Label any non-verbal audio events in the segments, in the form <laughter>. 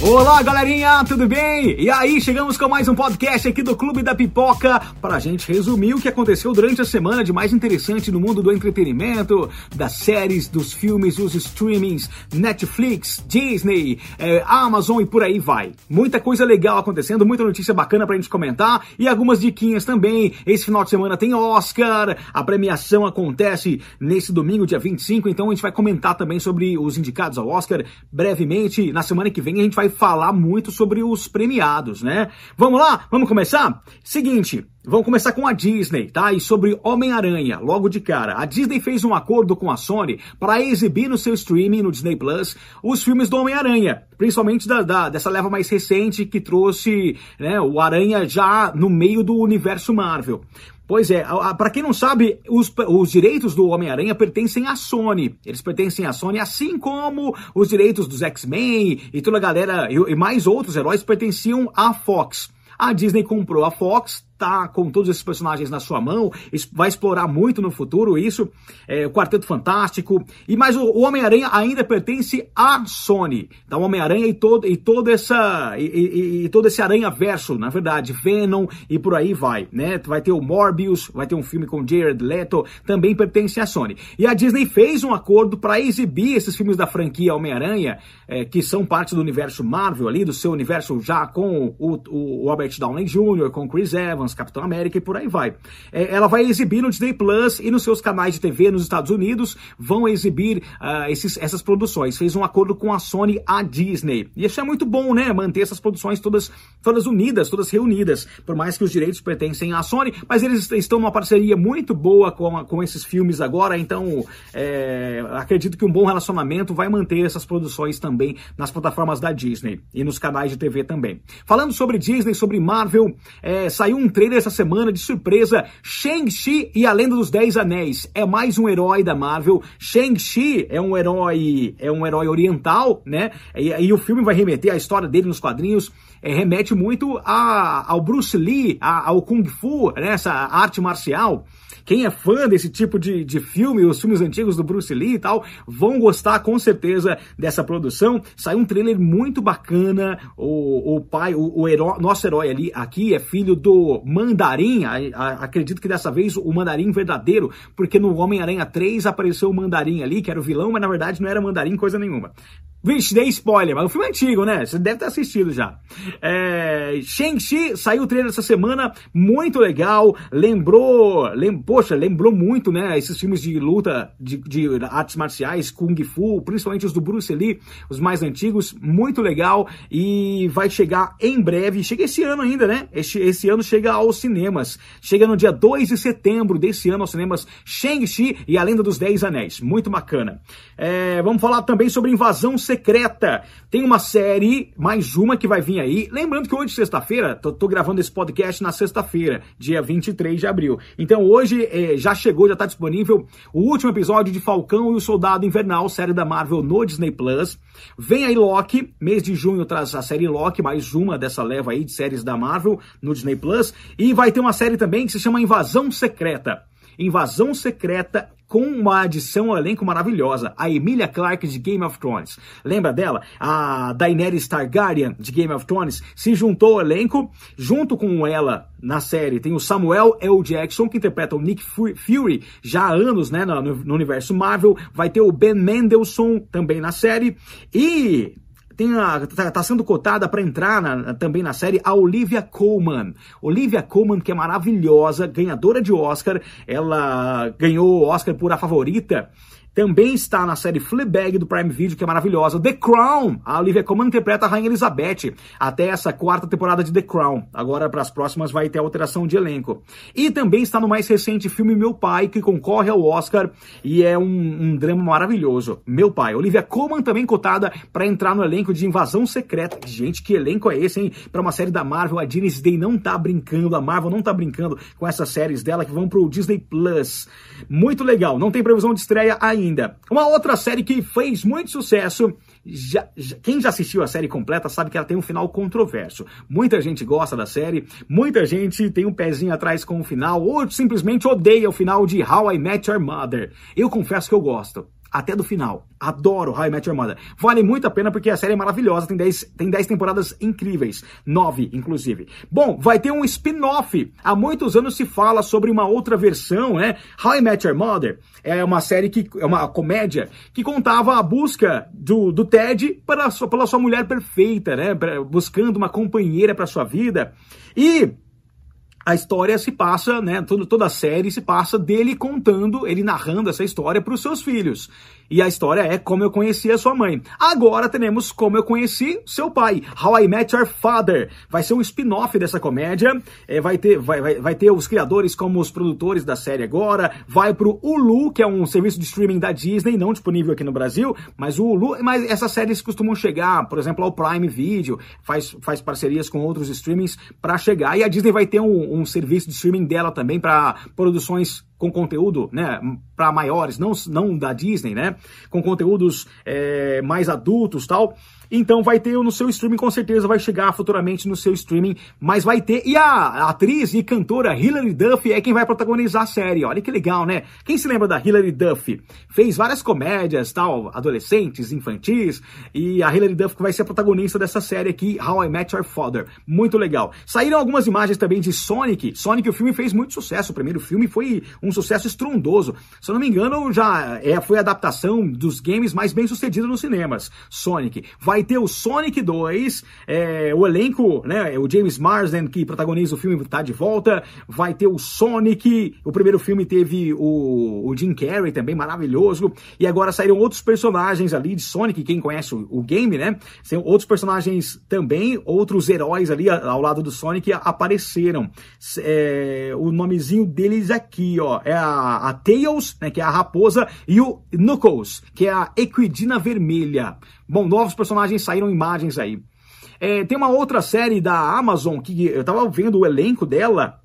Olá, galerinha, tudo bem? E aí, chegamos com mais um podcast aqui do Clube da Pipoca para a gente resumir o que aconteceu durante a semana de mais interessante no mundo do entretenimento, das séries, dos filmes, dos streamings, Netflix, Disney, eh, Amazon e por aí vai. Muita coisa legal acontecendo, muita notícia bacana pra gente comentar e algumas diquinhas também. Esse final de semana tem Oscar, a premiação acontece nesse domingo, dia 25, então a gente vai comentar também sobre os indicados ao Oscar brevemente. Na semana que vem a gente vai falar muito sobre os premiados, né? Vamos lá? Vamos começar? Seguinte, Vamos começar com a Disney, tá? E sobre Homem-Aranha, logo de cara. A Disney fez um acordo com a Sony para exibir no seu streaming, no Disney Plus, os filmes do Homem-Aranha. Principalmente da, da, dessa leva mais recente que trouxe né, o Aranha já no meio do universo Marvel. Pois é, para quem não sabe, os, os direitos do Homem-Aranha pertencem à Sony. Eles pertencem à Sony, assim como os direitos dos X-Men e toda a galera, e, e mais outros heróis pertenciam à Fox. A Disney comprou a Fox, tá com todos esses personagens na sua mão, vai explorar muito no futuro isso, é, o Quarteto Fantástico, e mais o, o Homem-Aranha ainda pertence à Sony. Então Homem-Aranha e todo, e toda essa e, e, e, todo esse aranha-verso, na verdade, Venom e por aí vai, né? Vai ter o Morbius, vai ter um filme com Jared Leto, também pertence à Sony. E a Disney fez um acordo para exibir esses filmes da franquia Homem-Aranha, é, que são parte do universo Marvel ali, do seu universo já com o, o, o Robert Downey Jr., com Chris Evans, Capitão América e por aí vai. É, ela vai exibir no Disney Plus e nos seus canais de TV nos Estados Unidos vão exibir uh, esses, essas produções. Fez um acordo com a Sony, a Disney. E isso é muito bom, né? Manter essas produções todas, todas unidas, todas reunidas. Por mais que os direitos pertencem à Sony, mas eles estão numa parceria muito boa com, com esses filmes agora. Então, é, acredito que um bom relacionamento vai manter essas produções também nas plataformas da Disney e nos canais de TV também. Falando sobre Disney, sobre Marvel, é, saiu um trailer essa semana de surpresa. Shang-Chi e a Lenda dos Dez Anéis é mais um herói da Marvel. Shang-Chi é um herói, é um herói oriental, né? E, e o filme vai remeter à história dele nos quadrinhos. É, remete muito a, ao Bruce Lee, a, ao Kung Fu, né? essa arte marcial. Quem é fã desse tipo de, de filme, os filmes antigos do Bruce Lee e tal, vão gostar com certeza dessa produção. Saiu um trailer muito bacana. O, o pai, o, o herói, nosso herói ali aqui é filho do Mandarim. A, a, acredito que dessa vez o Mandarim verdadeiro, porque no Homem-Aranha 3 apareceu o Mandarim ali, que era o vilão, mas na verdade não era Mandarim coisa nenhuma. Vixe, dei spoiler, mas o filme é antigo, né? Você deve ter assistido já. É... Shang-Chi saiu o trailer essa semana, muito legal. Lembrou, lem... poxa, lembrou muito, né? Esses filmes de luta, de, de, artes marciais, Kung Fu, principalmente os do Bruce Lee, os mais antigos, muito legal. E vai chegar em breve, chega esse ano ainda, né? Esse, ano chega aos cinemas. Chega no dia 2 de setembro desse ano aos cinemas Shang-Chi e a Lenda dos Dez Anéis. Muito bacana. É... Vamos falar também sobre invasão. Tem uma série, mais uma que vai vir aí. Lembrando que hoje, sexta-feira, tô, tô, gravando esse podcast na sexta-feira, dia 23 de abril. Então hoje é, já chegou, já tá disponível o último episódio de Falcão e o Soldado Invernal, série da Marvel no Disney Plus. Vem aí Loki, mês de junho traz a série Loki, mais uma dessa leva aí de séries da Marvel no Disney Plus. E vai ter uma série também que se chama Invasão Secreta. Invasão Secreta com uma adição ao elenco maravilhosa, a Emilia Clarke de Game of Thrones. Lembra dela? A Daenerys Targaryen de Game of Thrones se juntou ao elenco, junto com ela na série tem o Samuel L. Jackson, que interpreta o Nick Fury já há anos né, no, no universo Marvel, vai ter o Ben Mendelsohn também na série, e tem tá, tá sendo cotada para entrar na, também na série a Olivia Colman. Olivia Colman, que é maravilhosa, ganhadora de Oscar, ela ganhou Oscar por A Favorita também está na série Fleabag do Prime Video, que é maravilhosa. The Crown, a Olivia Colman interpreta a Rainha Elizabeth, até essa quarta temporada de The Crown. Agora, para as próximas, vai ter alteração de elenco. E também está no mais recente filme Meu Pai, que concorre ao Oscar e é um, um drama maravilhoso. Meu Pai. Olivia Colman também cotada para entrar no elenco de Invasão Secreta. Gente, que elenco é esse, hein? Para uma série da Marvel, a Disney não tá brincando, a Marvel não tá brincando com essas séries dela que vão pro Disney Plus. Muito legal. Não tem previsão de estreia ainda ainda. Uma outra série que fez muito sucesso já, já, quem já assistiu a série completa sabe que ela tem um final controverso. Muita gente gosta da série, muita gente tem um pezinho atrás com o final, ou simplesmente odeia o final de How I Met Your Mother. Eu confesso que eu gosto até do final. Adoro How I Met Your Mother. Vale muito a pena porque a série é maravilhosa, tem 10 tem temporadas incríveis, 9 inclusive. Bom, vai ter um spin-off. Há muitos anos se fala sobre uma outra versão, né? How I Met Your Mother é uma série que é uma comédia que contava a busca do, do Ted para, pela sua mulher perfeita, né? Buscando uma companheira para sua vida. E a história se passa, né, toda, toda a série se passa dele contando, ele narrando essa história para os seus filhos. E a história é como eu conheci a sua mãe. Agora teremos como eu conheci seu pai, How I Met Your Father. Vai ser um spin-off dessa comédia. É, vai, ter, vai, vai, vai ter os criadores como os produtores da série agora. Vai pro Hulu, que é um serviço de streaming da Disney, não disponível aqui no Brasil, mas o Hulu. Mas essas séries costumam chegar, por exemplo, ao Prime Video, faz, faz parcerias com outros streamings para chegar. E a Disney vai ter um, um serviço de streaming dela também para produções com conteúdo, né, para maiores, não, não da Disney, né, com conteúdos é, mais adultos tal. Então vai ter no seu streaming, com certeza vai chegar futuramente no seu streaming, mas vai ter. E a atriz e cantora Hilary Duff é quem vai protagonizar a série. Olha que legal, né? Quem se lembra da Hilary Duff? Fez várias comédias, tal, adolescentes, infantis, e a Hilary Duff vai ser a protagonista dessa série aqui, How I Met Your Father. Muito legal. Saíram algumas imagens também de Sonic. Sonic, o filme fez muito sucesso. O primeiro filme foi um sucesso estrondoso. Se eu não me engano, já é, foi a adaptação dos games mais bem sucedida nos cinemas. Sonic. Vai ter o Sonic 2, é, o elenco, né? O James Marsden, que protagoniza o filme, tá de volta. Vai ter o Sonic. O primeiro filme teve o, o Jim Carrey também, maravilhoso. E agora saíram outros personagens ali de Sonic, quem conhece o, o game, né? Tem outros personagens também, outros heróis ali ao lado do Sonic apareceram. É, o nomezinho deles aqui, ó, é a, a Tails, né, que é a raposa, e o Knuckles, que é a Equidina Vermelha. Bom, novos personagens saíram imagens aí. É, tem uma outra série da Amazon que eu tava vendo o elenco dela.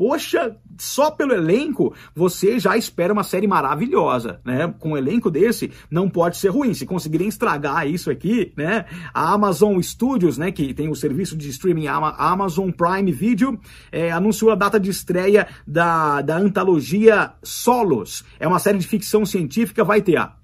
Poxa, só pelo elenco você já espera uma série maravilhosa, né? Com um elenco desse não pode ser ruim. Se conseguirem estragar isso aqui, né? A Amazon Studios, né? Que tem o serviço de streaming Amazon Prime Video, é, anunciou a data de estreia da, da antologia Solos. É uma série de ficção científica, vai ter a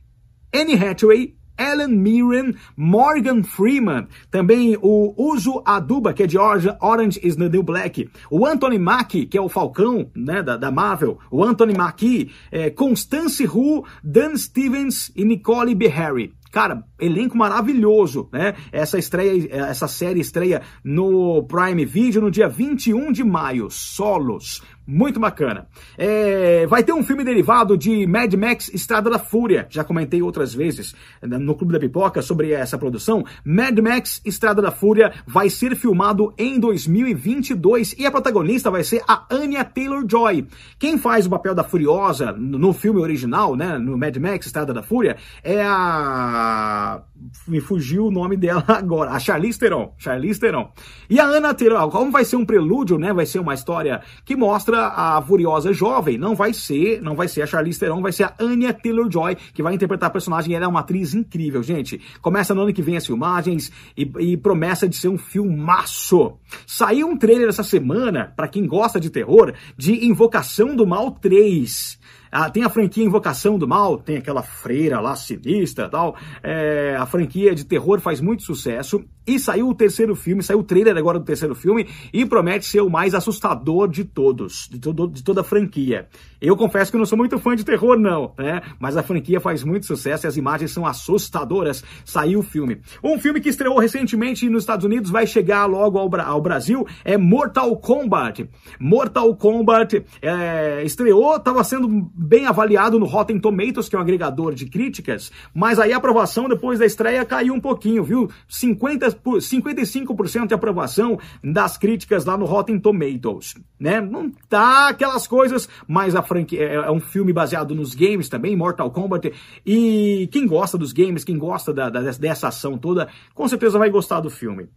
Anne Hathaway, Ellen Mirren, Morgan Freeman, também o Uso Aduba, que é de Orange is the New Black, o Anthony Mackie, que é o Falcão né, da, da Marvel, o Anthony Mackie, é, Constance Hu, Dan Stevens e Nicole Beharry. Cara, elenco maravilhoso, né? Essa estreia, essa série estreia no Prime Video no dia 21 de maio, Solos. Muito bacana. É, vai ter um filme derivado de Mad Max Estrada da Fúria. Já comentei outras vezes né, no Clube da Pipoca sobre essa produção. Mad Max Estrada da Fúria vai ser filmado em 2022 e a protagonista vai ser a Anya Taylor-Joy. Quem faz o papel da Furiosa no filme original, né, no Mad Max Estrada da Fúria, é a me fugiu o nome dela <laughs> agora, a Charlize Theron, Charlize Theron. E a Ana Taylor, como vai ser um prelúdio, né, vai ser uma história que mostra a Furiosa jovem, não vai ser, não vai ser a Charlize Theron, vai ser a Anya Taylor-Joy que vai interpretar a personagem, ela é uma atriz incrível, gente. Começa no ano que vem as filmagens e, e promessa de ser um filmaço. Saiu um trailer essa semana, para quem gosta de terror, de Invocação do Mal 3. Ah, tem a franquia Invocação do Mal, tem aquela freira lá sinistra tal. É, a franquia de terror faz muito sucesso. E saiu o terceiro filme, saiu o trailer agora do terceiro filme e promete ser o mais assustador de todos, de, todo, de toda a franquia. Eu confesso que não sou muito fã de terror, não, né? Mas a franquia faz muito sucesso e as imagens são assustadoras. Saiu o filme. Um filme que estreou recentemente nos Estados Unidos vai chegar logo ao, ao Brasil é Mortal Kombat. Mortal Kombat é, estreou, estava sendo bem avaliado no Rotten Tomatoes, que é um agregador de críticas, mas aí a aprovação depois da estreia caiu um pouquinho, viu? 50 55% de aprovação das críticas lá no Rotten Tomatoes, né? Não tá aquelas coisas, mas a franquia é, é um filme baseado nos games também, Mortal Kombat, e quem gosta dos games, quem gosta da, da, dessa ação toda, com certeza vai gostar do filme.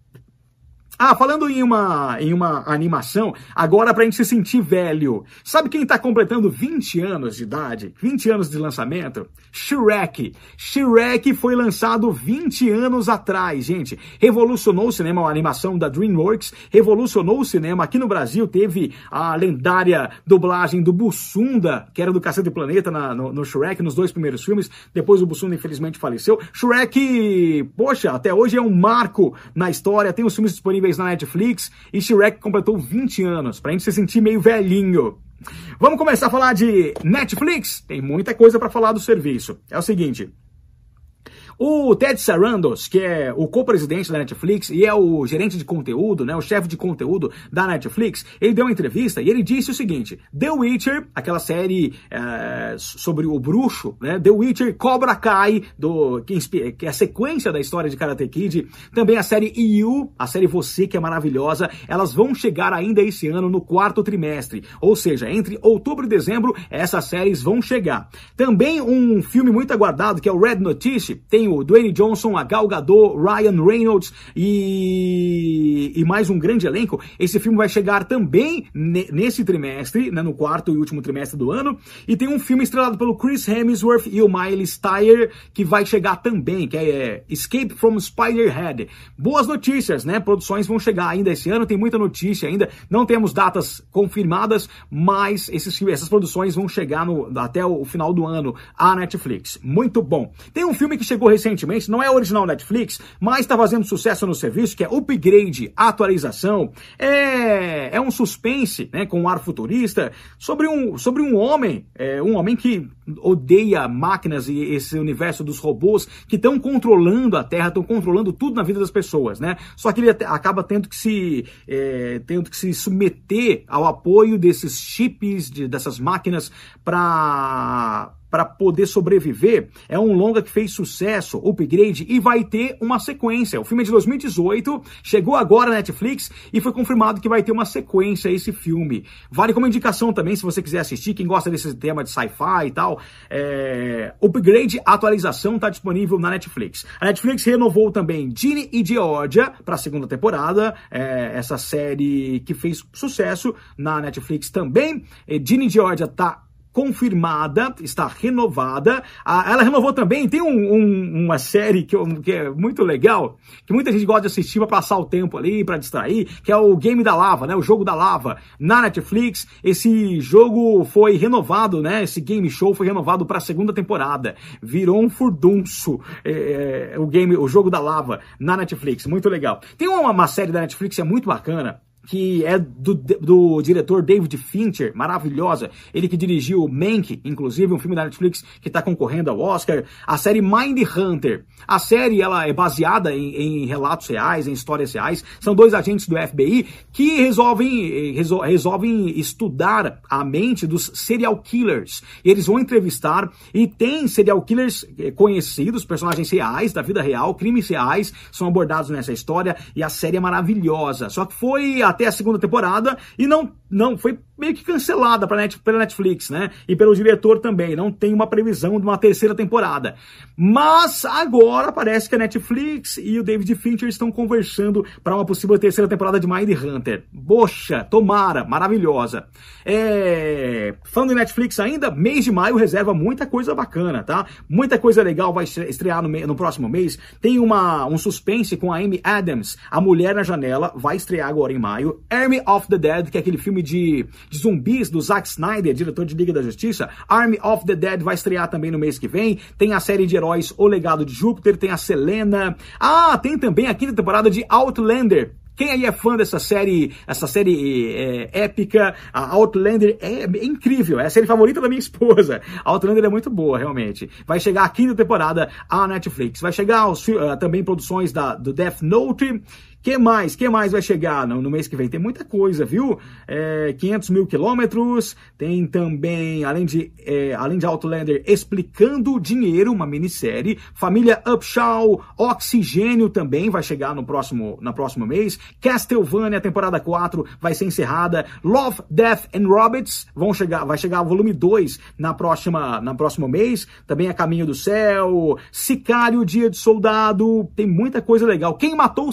Ah, falando em uma, em uma animação, agora pra gente se sentir velho. Sabe quem tá completando 20 anos de idade? 20 anos de lançamento? Shrek. Shrek foi lançado 20 anos atrás, gente. Revolucionou o cinema, a animação da DreamWorks, revolucionou o cinema. Aqui no Brasil teve a lendária dublagem do Bussunda, que era do Cacete do Planeta na, no, no Shrek, nos dois primeiros filmes. Depois o Bussunda infelizmente faleceu. Shrek, poxa, até hoje é um marco na história. Tem os filmes disponíveis na Netflix e Shrek completou 20 anos, pra gente se sentir meio velhinho. Vamos começar a falar de Netflix? Tem muita coisa para falar do serviço. É o seguinte, o Ted Sarandos, que é o co-presidente da Netflix e é o gerente de conteúdo, né, o chefe de conteúdo da Netflix, ele deu uma entrevista e ele disse o seguinte: The Witcher, aquela série é, sobre o bruxo, né, The Witcher, Cobra Kai, do, que, que, é a sequência da história de Karate Kid, também a série You, a série Você, que é maravilhosa, elas vão chegar ainda esse ano no quarto trimestre, ou seja, entre outubro e dezembro, essas séries vão chegar. Também um filme muito aguardado, que é o Red Notice, tem o Dwayne Johnson, a Gal Gadot, Ryan Reynolds e, e mais um grande elenco. Esse filme vai chegar também nesse trimestre, né, no quarto e último trimestre do ano. E tem um filme estrelado pelo Chris Hemsworth e o Miley Steyer que vai chegar também, que é Escape from Spiderhead. Boas notícias, né? Produções vão chegar ainda esse ano, tem muita notícia ainda. Não temos datas confirmadas, mas esses, essas produções vão chegar no, até o final do ano à Netflix. Muito bom. Tem um filme que chegou recentemente, não é original Netflix, mas está fazendo sucesso no serviço, que é Upgrade, atualização. É, é um suspense, né, com um ar futurista, sobre um, sobre um homem, é, um homem que odeia máquinas e esse universo dos robôs que estão controlando a Terra, estão controlando tudo na vida das pessoas, né? Só que ele acaba tendo que se, é, tendo que se submeter ao apoio desses chips, de, dessas máquinas, para para poder sobreviver. É um longa que fez sucesso, upgrade, e vai ter uma sequência. O filme é de 2018, chegou agora na Netflix e foi confirmado que vai ter uma sequência esse filme. Vale como indicação também, se você quiser assistir, quem gosta desse tema de sci-fi e tal. É... Upgrade, atualização, está disponível na Netflix. A Netflix renovou também Ginny e Georgia para a segunda temporada, é... essa série que fez sucesso na Netflix também. Ginny e Georgia tá confirmada, está renovada. Ah, ela renovou também, tem um, um, uma série que, que, é muito legal, que muita gente gosta de assistir para passar o tempo ali, para distrair, que é o Game da Lava, né? O Jogo da Lava na Netflix. Esse jogo foi renovado, né? Esse game show foi renovado para a segunda temporada. Virou um furdunço é, é, o game, o Jogo da Lava na Netflix. Muito legal. Tem uma, uma série da Netflix que é muito bacana que é do, do diretor David Fincher, maravilhosa. Ele que dirigiu Mank, inclusive, um filme da Netflix que está concorrendo ao Oscar. A série Mind Hunter. A série ela é baseada em, em, relatos reais, em histórias reais. São dois agentes do FBI que resolvem, resol, resolvem estudar a mente dos serial killers. Eles vão entrevistar e tem serial killers eh, conhecidos, personagens reais da vida real, crimes reais são abordados nessa história e a série é maravilhosa. Só que foi até a segunda temporada e não, não foi meio que cancelada pra net, pela Netflix, né? E pelo diretor também. Não tem uma previsão de uma terceira temporada. Mas agora parece que a Netflix e o David Fincher estão conversando para uma possível terceira temporada de Mind Hunter. Poxa, tomara, maravilhosa. É... Falando em Netflix ainda, mês de maio reserva muita coisa bacana, tá? Muita coisa legal vai estrear no, no próximo mês. Tem uma, um suspense com a Amy Adams, A Mulher na Janela, vai estrear agora em maio. Army of the Dead, que é aquele filme de, de zumbis do Zack Snyder, diretor de Liga da Justiça. Army of the Dead vai estrear também no mês que vem. Tem a série de heróis O Legado de Júpiter, tem a Selena. Ah, tem também a quinta temporada de Outlander. Quem aí é fã dessa série, essa série é, épica, a Outlander é, é, incrível, é a série favorita da minha <laughs> esposa. A Outlander é muito boa, realmente. Vai chegar a quinta temporada à Netflix. Vai chegar uh, também produções da, do Death Note que mais? que mais vai chegar no, no mês que vem? Tem muita coisa, viu? É, 500 mil quilômetros, tem também, além de, é, além de Outlander, Explicando o Dinheiro, uma minissérie. Família Upshaw, Oxigênio também vai chegar no próximo, no próximo mês. Castlevania, temporada 4, vai ser encerrada. Love, Death and Robots vão chegar, vai chegar o volume 2 na próxima, na próximo mês. Também A Caminho do Céu, Sicário, Dia de Soldado, tem muita coisa legal. Quem Matou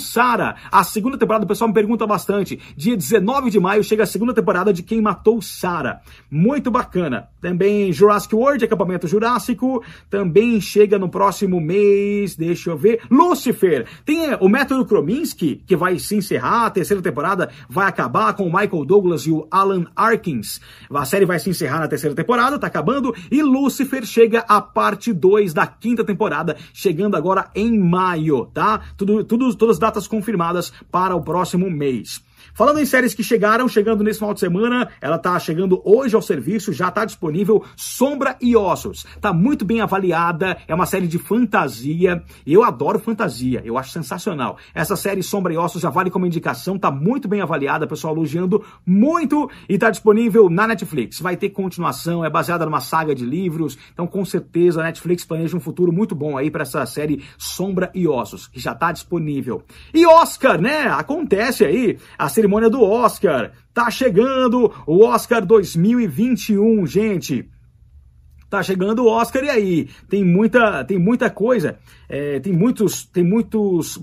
A segunda temporada, o pessoal me pergunta bastante. Dia 19 de maio chega a segunda temporada de Quem Matou Sarah. Muito bacana. Também Jurassic World, acampamento jurássico. Também chega no próximo mês, deixa eu ver. Lucifer. Tem é, o Método Krominski, que vai se encerrar. A terceira temporada vai acabar com o Michael Douglas e o Alan Arkins. A série vai se encerrar na terceira temporada, tá acabando. E Lucifer chega a parte 2 da quinta temporada, chegando agora em maio, tá? Tudo, tudo, todas as datas confirmadas para o próximo mês. Falando em séries que chegaram, chegando nesse final de semana, ela tá chegando hoje ao serviço, já tá disponível Sombra e Ossos. Tá muito bem avaliada, é uma série de fantasia, eu adoro fantasia, eu acho sensacional. Essa série Sombra e Ossos já vale como indicação, tá muito bem avaliada, pessoal elogiando muito e tá disponível na Netflix. Vai ter continuação, é baseada numa saga de livros, então com certeza a Netflix planeja um futuro muito bom aí para essa série Sombra e Ossos, que já tá disponível. E Oscar, né? Acontece aí a série cerimônia do Oscar. Tá chegando o Oscar 2021, gente. Tá chegando o Oscar e aí tem muita tem muita coisa é, tem muitos, tem muitos,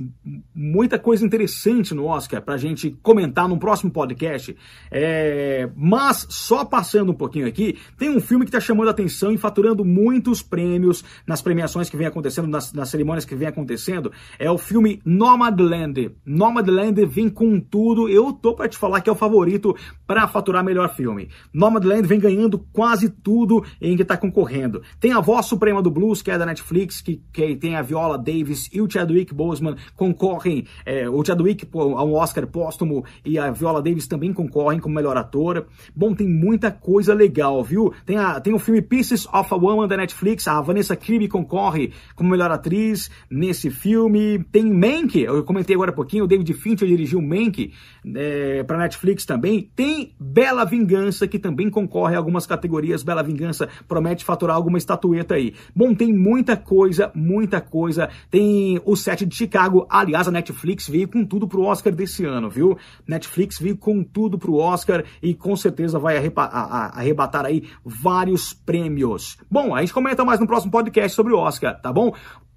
muita coisa interessante no Oscar para a gente comentar no próximo podcast. É, mas só passando um pouquinho aqui, tem um filme que está chamando a atenção e faturando muitos prêmios nas premiações que vem acontecendo, nas, nas cerimônias que vem acontecendo. É o filme Nomadland. Nomadland vem com tudo. Eu tô para te falar que é o favorito para faturar melhor filme. Nomadland vem ganhando quase tudo em que está concorrendo. Tem a Voz Suprema do Blues, que é da Netflix, que, que tem a Viola Davis e o Chadwick Boseman concorrem, é, o Chadwick a um Oscar póstumo e a Viola Davis também concorrem como melhor atora. Bom, tem muita coisa legal, viu? Tem, a, tem o filme Pieces of a Woman da Netflix, a Vanessa Kirby concorre como melhor atriz nesse filme. Tem Mank, eu comentei agora há pouquinho, o David Fincher dirigiu Mank é, para Netflix também. Tem Bela Vingança, que também concorre a algumas categorias. Bela Vingança promete faturar alguma estatueta aí. Bom, tem muita coisa, muita coisa. Tem o set de Chicago. Aliás, a Netflix veio com tudo pro Oscar desse ano, viu? Netflix veio com tudo pro Oscar e com certeza vai arrebatar aí vários prêmios. Bom, a gente comenta mais no próximo podcast sobre o Oscar, tá bom?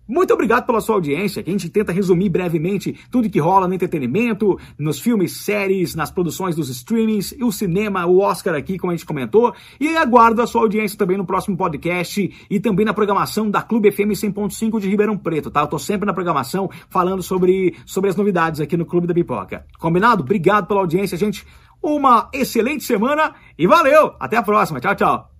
Muito obrigado pela sua audiência, que a gente tenta resumir brevemente tudo que rola no entretenimento, nos filmes, séries, nas produções dos streamings, o cinema, o Oscar aqui, como a gente comentou. E aguardo a sua audiência também no próximo podcast e também na programação da Clube FM 100.5 de Ribeirão Preto, tá? Eu tô sempre na programação falando sobre, sobre as novidades aqui no Clube da Pipoca. Combinado? Obrigado pela audiência, gente. Uma excelente semana e valeu! Até a próxima. Tchau, tchau.